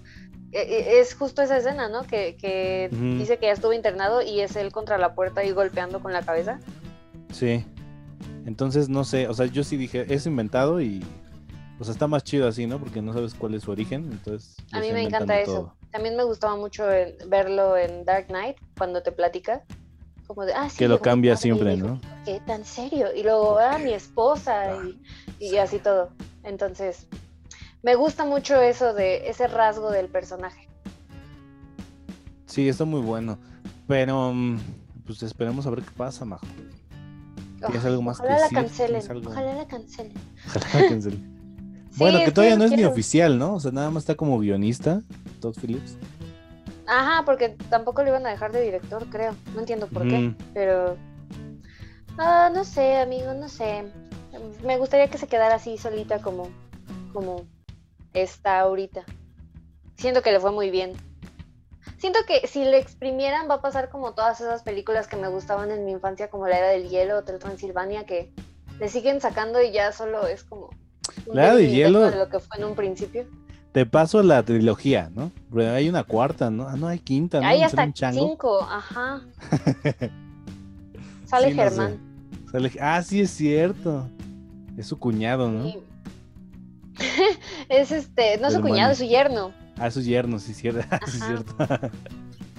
E, e, es justo esa escena, ¿no? Que, dice que ya estuvo internado y es él contra la puerta y golpeando con la cabeza. Sí. Entonces, no sé, o sea, yo sí dije, es inventado y, o sea, está más chido así, ¿no? Porque no sabes cuál es su origen, entonces... A mí me encanta eso. También me gustaba mucho verlo en Dark Knight, cuando te platica. Como de, ah, sí, que lo cambia siempre, ¿no? ¿Qué tan serio? Y luego, ah, mi esposa y, y así todo. Entonces, me gusta mucho eso de ese rasgo del personaje. Sí, está muy bueno. Pero, mm, pues esperemos a ver qué pasa, Majo. algo más ojalá la cancelen. Ojalá la cancelen. Ojalá la cancelen. Bueno, que todavía no es ni oficial, ¿no? O sea, nada más está como guionista, Todd Phillips. Ajá, porque tampoco lo iban a dejar de director, creo. No entiendo por qué, pero... Ah, no sé, amigo, no sé me gustaría que se quedara así solita como, como está ahorita. Siento que le fue muy bien. Siento que si le exprimieran va a pasar como todas esas películas que me gustaban en mi infancia, como La Era del Hielo, Hotel Transilvania, que le siguen sacando y ya solo es como... La del Hielo... De lo que fue en un principio. Te paso la trilogía, ¿no? hay una cuarta, ¿no? Ah, no, hay quinta, ¿no? Hay hasta cinco, ajá. *laughs* Sale Germán. Ah, sí es cierto. Es su cuñado, ¿no? *laughs* es este, no es su cuñado, es su yerno. Ah, su yerno, sí, cierto. *laughs* sí, cierto.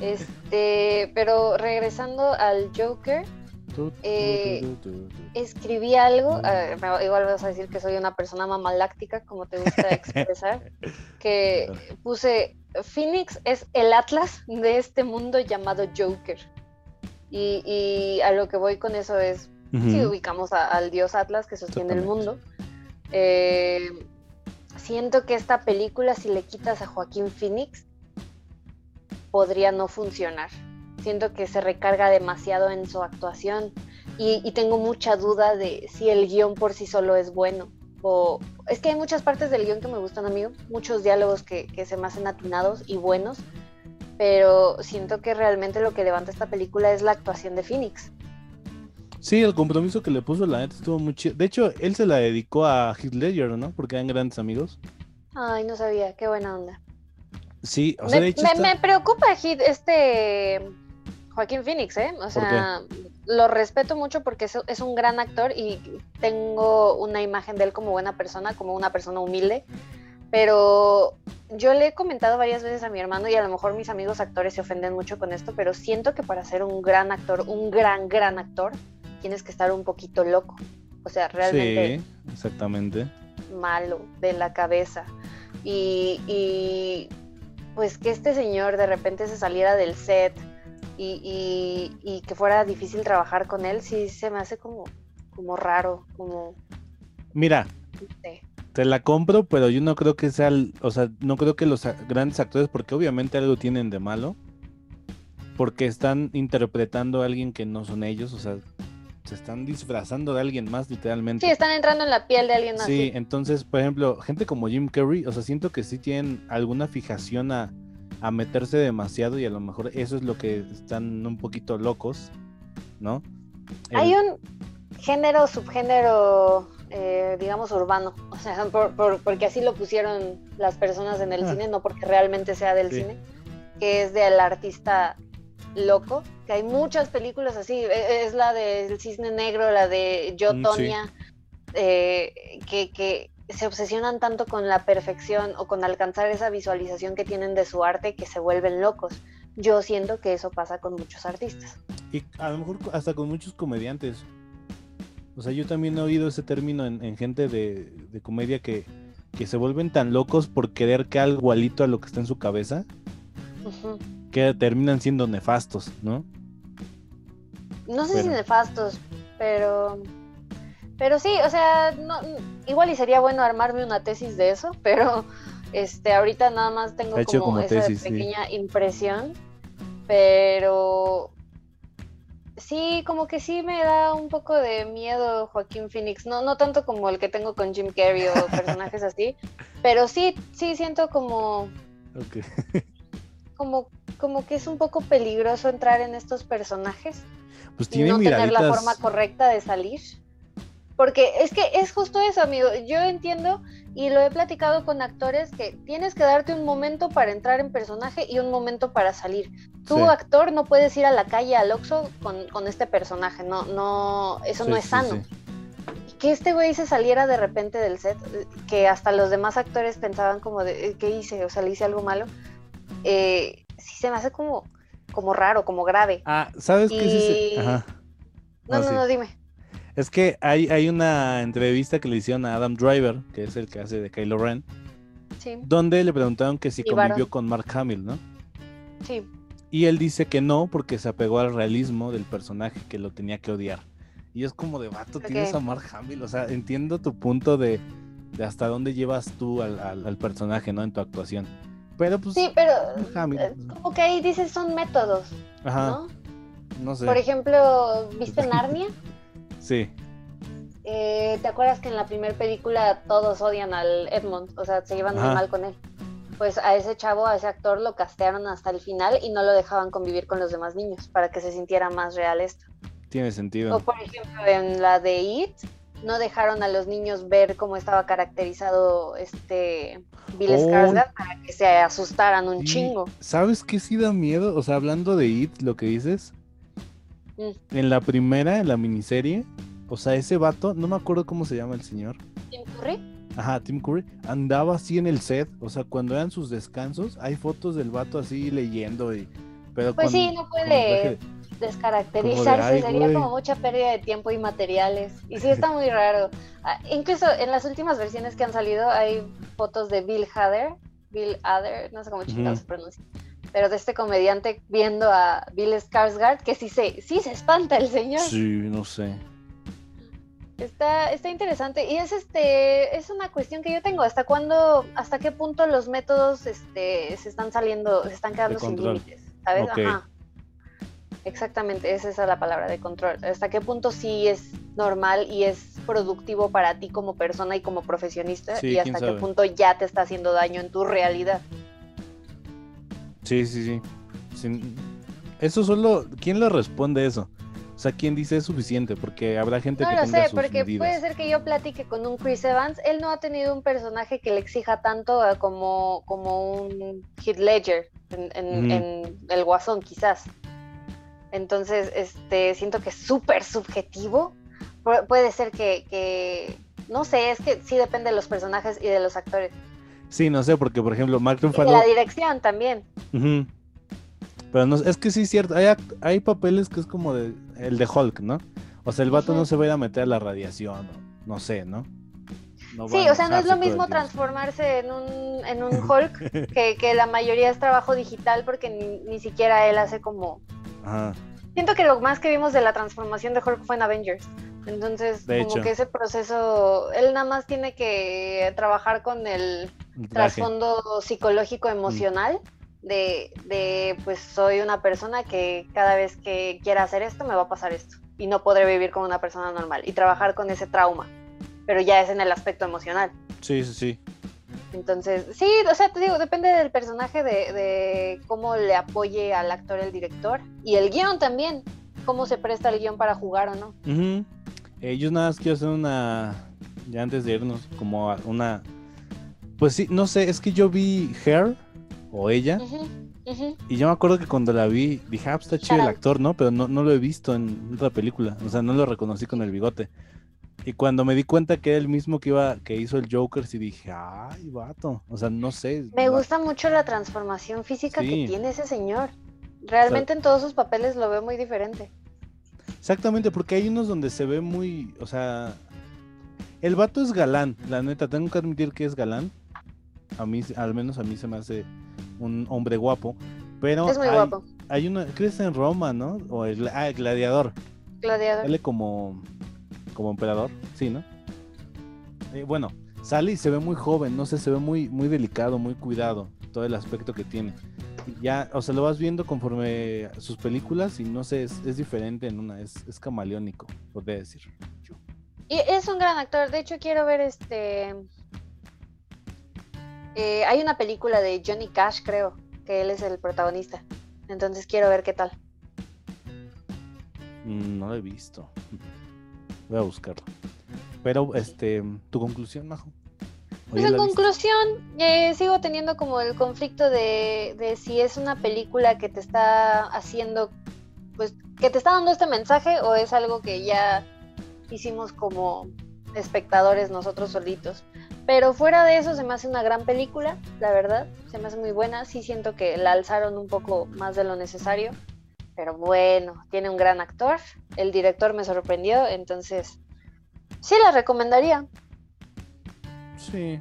este, pero regresando al Joker, eh, escribí algo, igual vas a decir que soy una persona mamaláctica, como te gusta *laughs* expresar, que puse, Phoenix es el Atlas de este mundo llamado Joker. Y, y a lo que voy con eso es, si ubicamos al dios Atlas que sostiene el mundo. Eh, siento que esta película, si le quitas a Joaquín Phoenix, podría no funcionar. Siento que se recarga demasiado en su actuación y, tengo mucha duda de si el guion por sí solo es bueno. O, es que hay muchas partes del guion que me gustan, amigo, muchos diálogos que, que se me hacen atinados y buenos, pero siento que realmente lo que levanta esta película es la actuación de Phoenix. Sí, el compromiso que le puso la neta estuvo muy chido. De hecho, él se la dedicó a Heath Ledger, ¿no? Porque eran grandes amigos. Ay, no sabía, qué buena onda. Sí, o sea, me, de hecho. Me, preocupa Heath, este Joaquín Phoenix, ¿eh? O sea, lo respeto mucho porque es, es, un gran actor y tengo una imagen de él como buena persona, como una persona humilde. Pero yo le he comentado varias veces a mi hermano y a lo mejor mis amigos actores se ofenden mucho con esto, pero siento que para ser un gran actor, un gran, gran actor, tienes que estar un poquito loco. O sea, realmente. Sí, exactamente. Malo de la cabeza. Y, y pues que este señor de repente se saliera del set y, y, que fuera difícil trabajar con él, sí se me hace como, como raro, como... Mira, te la compro, pero yo no creo que sea, o sea, no creo que los grandes actores, porque obviamente algo tienen de malo, porque están interpretando a alguien que no son ellos, o sea, se están disfrazando de alguien más, literalmente. Sí, están entrando en la piel de alguien más. Sí, entonces, por ejemplo, gente como Jim Carrey, o sea, siento que sí tienen alguna fijación a, a meterse demasiado y a lo mejor eso es lo que están un poquito locos, ¿no? Hay un género, subgénero, eh, digamos, urbano, *laughs* o sea, porque así lo pusieron las personas en el ah. cine, no porque realmente sea del cine, que es del artista loco, que hay muchas películas así, e, es la del Cisne Negro, la de Yo, mm, Tonya, eh, que, que, se obsesionan tanto con la perfección o con alcanzar esa visualización que tienen de su arte que se vuelven locos. Yo siento que eso pasa con muchos artistas. Y a lo mejor hasta con muchos comediantes. O sea, yo también he oído ese término en, gente de, comedia que, que, se vuelven tan locos por querer que algo igualito a lo que está en su cabeza que terminan siendo nefastos, ¿no? No sé si nefastos, pero pero sí, o sea, no, igual y sería bueno armarme una tesis de eso, *laughs* pero este ahorita nada más tengo como, esa pequeña impresión, pero sí, como que sí me da un poco de miedo Joaquín Phoenix, no, no tanto como el que tengo con Jim Carrey o *laughs* personajes así, pero sí, sí siento como, como, como que es un poco peligroso entrar en estos personajes pues tiene y no tener la forma correcta de salir. Porque es que es justo eso, amigo. Yo entiendo y lo he platicado con actores que tienes que darte un momento para entrar en personaje y un momento para salir. Tú, actor, no puedes ir a la calle al Oxxo con, este personaje. No, no, eso no es sano. Y que este güey se saliera de repente del set, que hasta los demás actores pensaban como de, ¿qué hice? O sea, le hice algo malo. Eh, sí se me hace como, como raro, como grave. Ah, ¿sabes qué? Sí, Ajá. No, no, no, dime. Es que hay, hay una entrevista que le hicieron a Adam Driver, que es el que hace de Kylo Ren, donde le preguntaron que si convivió con Mark Hamill, ¿no? Sí. Y él dice que no, porque se apegó al realismo del personaje, que lo tenía que odiar. Y es como de vato, tienes a Mark Hamill. O sea, entiendo tu punto de, hasta dónde llevas tú al, personaje, ¿no? En tu actuación. Pero pues. Sí, pero. Eh, como que ahí dices son métodos. Ajá. ¿no? No sé. Por ejemplo, ¿viste *laughs* Narnia? Sí. Eh, ¿Te acuerdas que en la primera película todos odian al Edmond? O sea, se llevan muy mal con él. Pues a ese chavo, a ese actor, lo castearon hasta el final y no lo dejaban convivir con los demás niños para que se sintiera más real esto. Tiene sentido. O por ejemplo, en la de It, no dejaron a los niños ver cómo estaba caracterizado este Bill oh. Skarsgård para que se asustaran un chingo. ¿Sabes qué sí da miedo? O sea, hablando de It, lo que dices, en la primera, en la miniserie, o sea, ese vato, no me acuerdo cómo se llama el señor. Tim Curry. Ajá, Tim Curry, andaba así en el set, o sea, cuando eran sus descansos, hay fotos del vato así leyendo y... Pero pues sí, no puede descaracterizarse, sería como mucha pérdida de tiempo y materiales. Y sí está muy raro. Ah, incluso en las últimas versiones que han salido hay fotos de Bill Hader, Bill Hader, no sé cómo se pronuncia pero de este comediante viendo a Bill Skarsgård, que sí se, sí se espanta el señor. Sí, no sé. Está, está interesante. Y es este, es una cuestión que yo tengo. ¿Hasta cuándo, hasta qué punto los métodos este, se están saliendo, se están quedando sin límites? ¿Sabes? Ajá. Exactamente, esa es la palabra de control. ¿Hasta qué punto sí es normal y es productivo para ti como persona y como profesionista? y hasta qué punto ya te está haciendo daño en tu realidad. Sí, sí, sí. Eso solo, ¿quién le responde eso? O sea, ¿quién dice es suficiente? Porque habrá gente que no lo sé, porque puede ser que yo platique con un Chris Evans. Él no ha tenido un personaje que le exija tanto como, como un Heath Ledger en, El Guasón, quizás. Entonces, este, siento que es súper subjetivo. Pu- puede ser que, que, no sé, es que sí depende de los personajes y de los actores. Sí, no sé, porque por ejemplo, Mark Y Ruffalo. la dirección también. Pero no, es que sí es cierto, hay, hay papeles que es como de, el de Hulk, ¿no? O sea, el vato no se va a ir a meter a la radiación, no sé, ¿no? Sí, o sea, no es lo mismo transformarse en un, en un *laughs* Hulk que, que la mayoría es trabajo digital porque ni, ni siquiera él hace como... Ajá, Siento que lo más que vimos de la transformación de Hulk fue en Avengers. Entonces, De como hecho. que ese proceso, él nada más tiene que trabajar con el. Trasfondo psicológico emocional de, de, pues soy una persona que cada vez que quiera hacer esto me va a pasar esto y no podré vivir como una persona normal y trabajar con ese trauma, pero ya es en el aspecto emocional. Sí, sí, sí. Entonces, sí, o sea, te digo, depende del personaje, de, de cómo le apoye al actor el director y el guion también, cómo se presta el guion para jugar o no. Eh, yo nada más quiero hacer una, ya antes de irnos, como una, pues sí, no sé, es que yo vi Hair, o ella, y yo me acuerdo que cuando la vi, dije, ah, pues está chido el actor, ¿no? Pero no, no lo he visto en otra película, o sea, no lo reconocí con el bigote. Y cuando me di cuenta que era el mismo que iba, que hizo el Joker, sí dije, ay, vato, o sea, no sé. Me va- gusta mucho la transformación física Sí. que tiene ese señor. Realmente en todos sus papeles lo veo muy diferente. Exactamente, porque hay unos donde se ve muy, o sea, el vato es galán, la neta, tengo que admitir que es galán. A mí, al menos a mí se me hace un hombre guapo, pero es muy hay, guapo. hay una, creo que es en Roma, ¿no? O el, ah, el gladiador, Gladiador. sale como, como emperador, sí, ¿no? Eh, bueno, sale y se ve muy joven, no sé, se ve muy, muy delicado, muy cuidado, todo el aspecto que tiene. Ya, o sea, lo vas viendo conforme sus películas y no sé, es, es diferente en una, es, es camaleónico, podría decir. Y es un gran actor. De hecho, quiero ver este. Eh, hay una película de Johnny Cash, creo, que él es el protagonista. Entonces quiero ver qué tal. Mm, No lo he visto. Voy a buscarlo. Pero, este, tu conclusión, Majo. ¿O Pues en conclusión, eh, sigo teniendo como el conflicto de, de si es una película que te está haciendo, pues, que te está dando este mensaje o es algo que ya hicimos como espectadores nosotros solitos. Pero fuera de eso se me hace una gran película, la verdad, se me hace muy buena. Sí siento que la alzaron un poco más de lo necesario, pero bueno, tiene un gran actor. El director me sorprendió, entonces sí la recomendaría. Sí.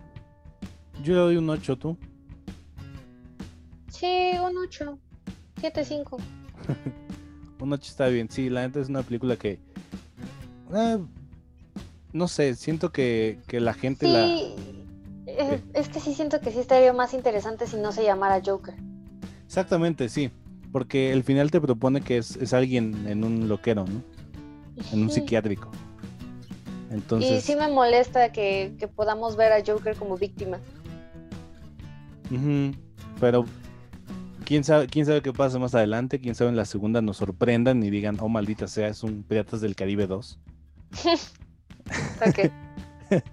Yo le doy un 8, ¿tú? Sí, un 8, 7, 5. Un 8 está bien. Sí, la neta es una película que... eh, no sé, siento que, que la gente la... Sí, es, es que sí siento que sí estaría más interesante si no se llamara Joker. Exactamente, sí. Porque el final te propone que es, es alguien en un loquero, ¿no? En un psiquiátrico. Y Entonces... sí me molesta que, que podamos ver a Joker como víctima. Pero quién sabe, quién sabe qué pasa más adelante, quién sabe en la segunda nos sorprendan y digan, oh maldita sea, es un Piratas del Caribe 2. *laughs* Ok. *laughs*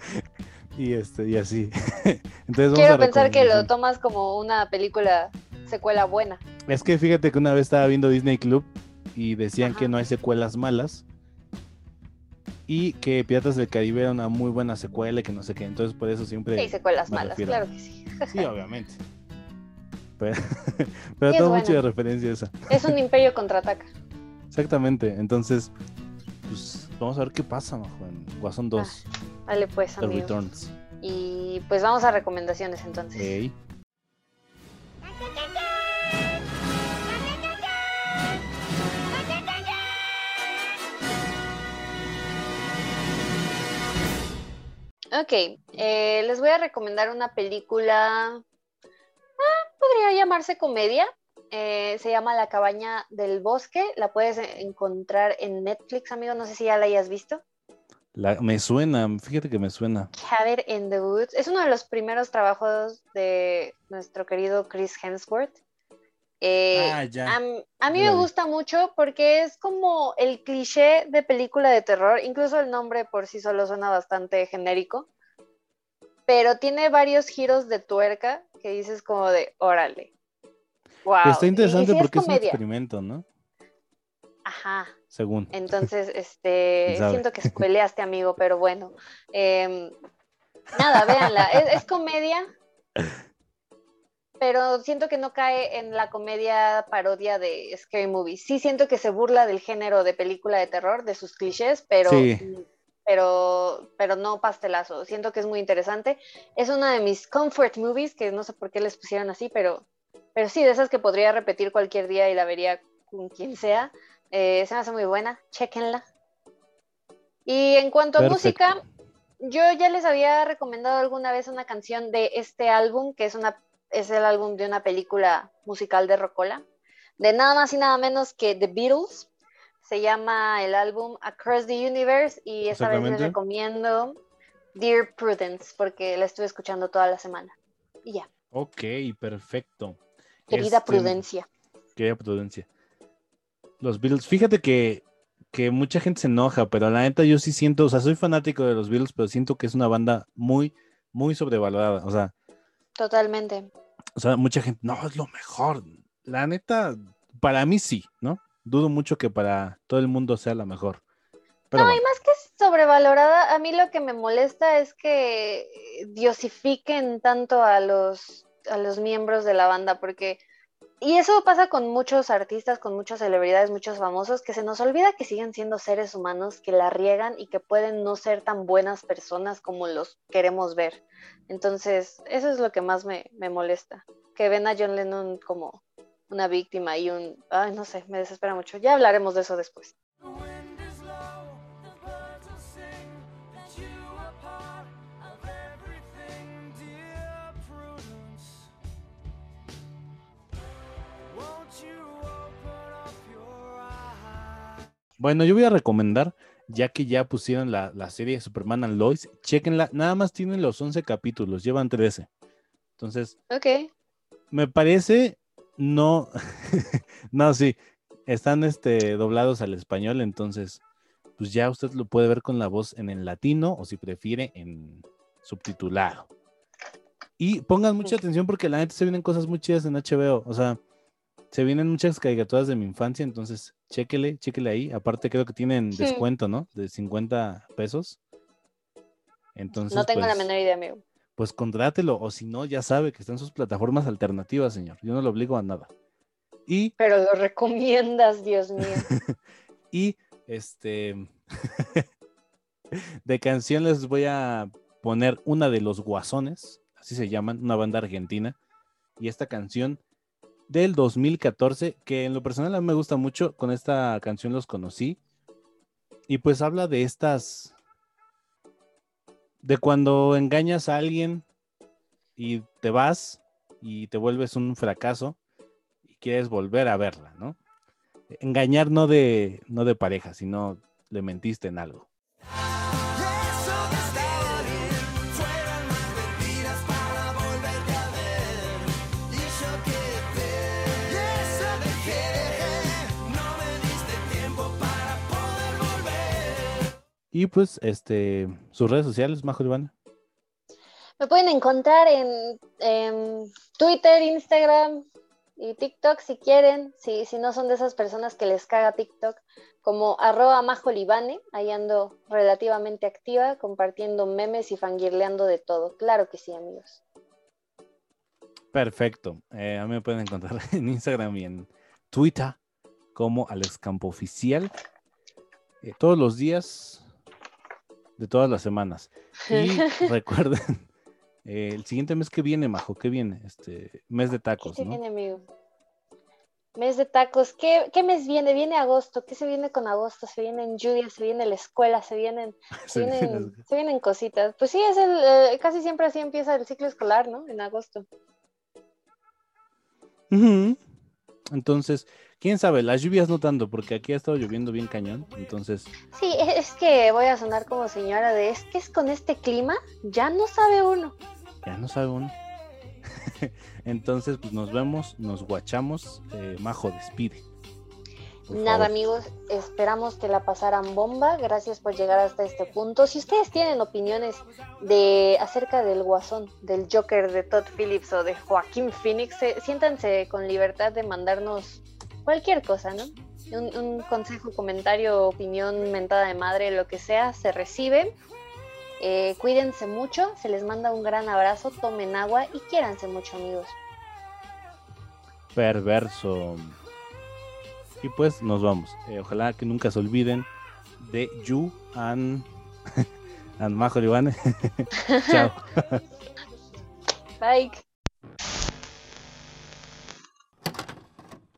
Y este, y así. *laughs* Entonces Quiero pensar que lo tomas como una película secuela buena. Es que fíjate que una vez estaba viendo Disney Club y decían Ajá. que no hay secuelas malas. Y que Piratas del Caribe era una muy buena secuela y que no sé qué. Entonces por eso siempre. Sí, secuelas malas, refiero. claro que sí. *laughs* Sí, obviamente. Pero, pero Sí, tengo mucho de referencia a esa. Es un imperio contraataca. Exactamente. Entonces, pues vamos a ver qué pasa, Majo, en Guasón 2, Vale, pues, The amigos. Returns. Y pues vamos a recomendaciones entonces. Ey. Ok, eh, les voy a recomendar una película, ah, podría llamarse comedia, eh, se llama La cabaña del bosque, la puedes encontrar en Netflix, amigo, no sé si ya la hayas visto. La- me suena, fíjate que me suena. Cabin in the Woods, es uno de los primeros trabajos de nuestro querido Chris Hemsworth. Eh, Ah, ya. a, a mí me gusta mucho porque es como el cliché de película de terror, incluso el nombre por sí solo suena bastante genérico, pero tiene varios giros de tuerca que dices como de, órale. Wow. Está interesante sí porque es, un experimento, ¿no? Ajá. Según. Entonces, *laughs* este, siento que *laughs* peleaste, amigo, pero bueno. Em, nada, véanla. *laughs* Es, comedia, pero siento que no cae en la comedia parodia de Scary Movie. Sí siento que se burla del género de película de terror, de sus clichés, pero, pero, pero no pastelazo. Siento que es muy interesante. Es una de mis comfort movies, que no sé por qué les pusieron así, pero, pero sí, de esas que podría repetir cualquier día y la vería con quien sea. Eh, se me hace muy buena, chequenla. Y en cuanto a música, yo ya les había recomendado alguna vez una canción de este álbum, que es, una, es el álbum de una película musical de Rocola, de nada más y nada menos que The Beatles. Se llama el álbum Across the Universe y esta vez les recomiendo Dear Prudence, porque la estuve escuchando toda la semana. Y ya. Ok, perfecto. Querida este, Prudencia. Querida Prudencia. Los Beatles, fíjate que, mucha gente se enoja, pero la neta yo sí siento, o sea, soy fanático de los Beatles, pero siento que es una banda muy, muy sobrevalorada, o sea. Totalmente. O sea, mucha gente, no, es lo mejor. La neta, para mí sí, ¿no? Dudo mucho que para todo el mundo sea la mejor. no, y más que sobrevalorada, a mí lo que me molesta es que diosifiquen tanto a los, a los miembros de la banda, porque y eso pasa con muchos artistas, con muchas celebridades, muchos famosos, que se nos olvida que siguen siendo seres humanos, que la riegan y que pueden no ser tan buenas personas como los queremos ver. Entonces, eso es lo que más me, me molesta. Que ven a John Lennon como una víctima y un... Ay, no sé, me desespera mucho. Ya hablaremos de eso después. Bueno, yo voy a recomendar, ya que ya pusieron la, serie de Superman and Lois, chequenla, nada más tienen los 11 capítulos, llevan 13. Entonces. Me parece, no, *laughs* no, sí, están este, doblados al español, entonces, pues ya usted lo puede ver con la voz en el latino o si prefiere en subtitulado. Y pongan mucha atención porque la neta se vienen cosas muy chidas en HBO, o sea, se vienen muchas caricaturas de mi infancia, entonces chéquele, chéquele ahí. Aparte creo que tienen descuento, ¿no? De 50 pesos. Entonces, no tengo la pues, menor idea, amigo. Pues contrátelo, o si no, ya sabe que están sus plataformas alternativas, señor. Yo no lo obligo a nada. Y... Pero lo recomiendas, Dios mío. *laughs* y este... *laughs* de canción les voy a poner una de los guasones, así se llaman, una banda argentina. Y esta canción del 2014, que en lo personal a mí me gusta mucho, con esta canción los conocí. Y pues habla de estas, de cuando engañas a alguien y te vas y te vuelves un fracaso y quieres volver a verla, ¿no? Engañar no de, no de pareja, sino le mentiste en algo. Y pues, este, sus redes sociales, Majo Ivana. Me pueden encontrar en, Twitter, Instagram y TikTok si quieren, si, si no son de esas personas que les caga TikTok, como arroba majolibane, ahí ando relativamente activa, compartiendo memes y fangirleando de todo. Claro que sí, amigos. Perfecto. Eh, a mí me pueden encontrar *laughs* en Instagram y en Twitter como Alex Campo Oficial. Eh, todos los días de todas las semanas. Y *laughs* recuerden, *laughs* eh, el siguiente mes que viene, Majo, ¿qué viene? Este mes de tacos, ¿Qué viene, amigo? Mes de tacos. ¿Qué, mes viene? Viene agosto. ¿Qué se viene con agosto? Se viene en lluvia, se viene la escuela, se vienen, *laughs* se, vienen, cositas. Pues sí, es el, eh, casi siempre así empieza el ciclo escolar, ¿no? En agosto. Entonces, quién sabe, las lluvias no tanto, porque aquí ha estado lloviendo bien cañón, entonces. Sí, es que voy a sonar como señora de es que es con este clima, ya no sabe uno. Ya no sabe uno. *laughs* entonces, pues nos vemos, nos guachamos. Eh, Majo, despide. Nada amigos, esperamos que la pasaran bomba. Gracias por llegar hasta este punto. Si ustedes tienen opiniones de acerca del Guasón, del Joker de Todd Phillips o de Joaquín Phoenix, eh, siéntanse con libertad de mandarnos cualquier cosa, ¿no? un, consejo, comentario, opinión, mentada de madre, lo que sea, se recibe. Eh, cuídense mucho, se les manda un gran abrazo, tomen agua y quiéranse mucho, amigos. Perverso. Y pues nos vamos. Eh, ojalá que nunca se olviden de Yu and, *laughs* and Majo *laughs* *laughs* Chao. Bye.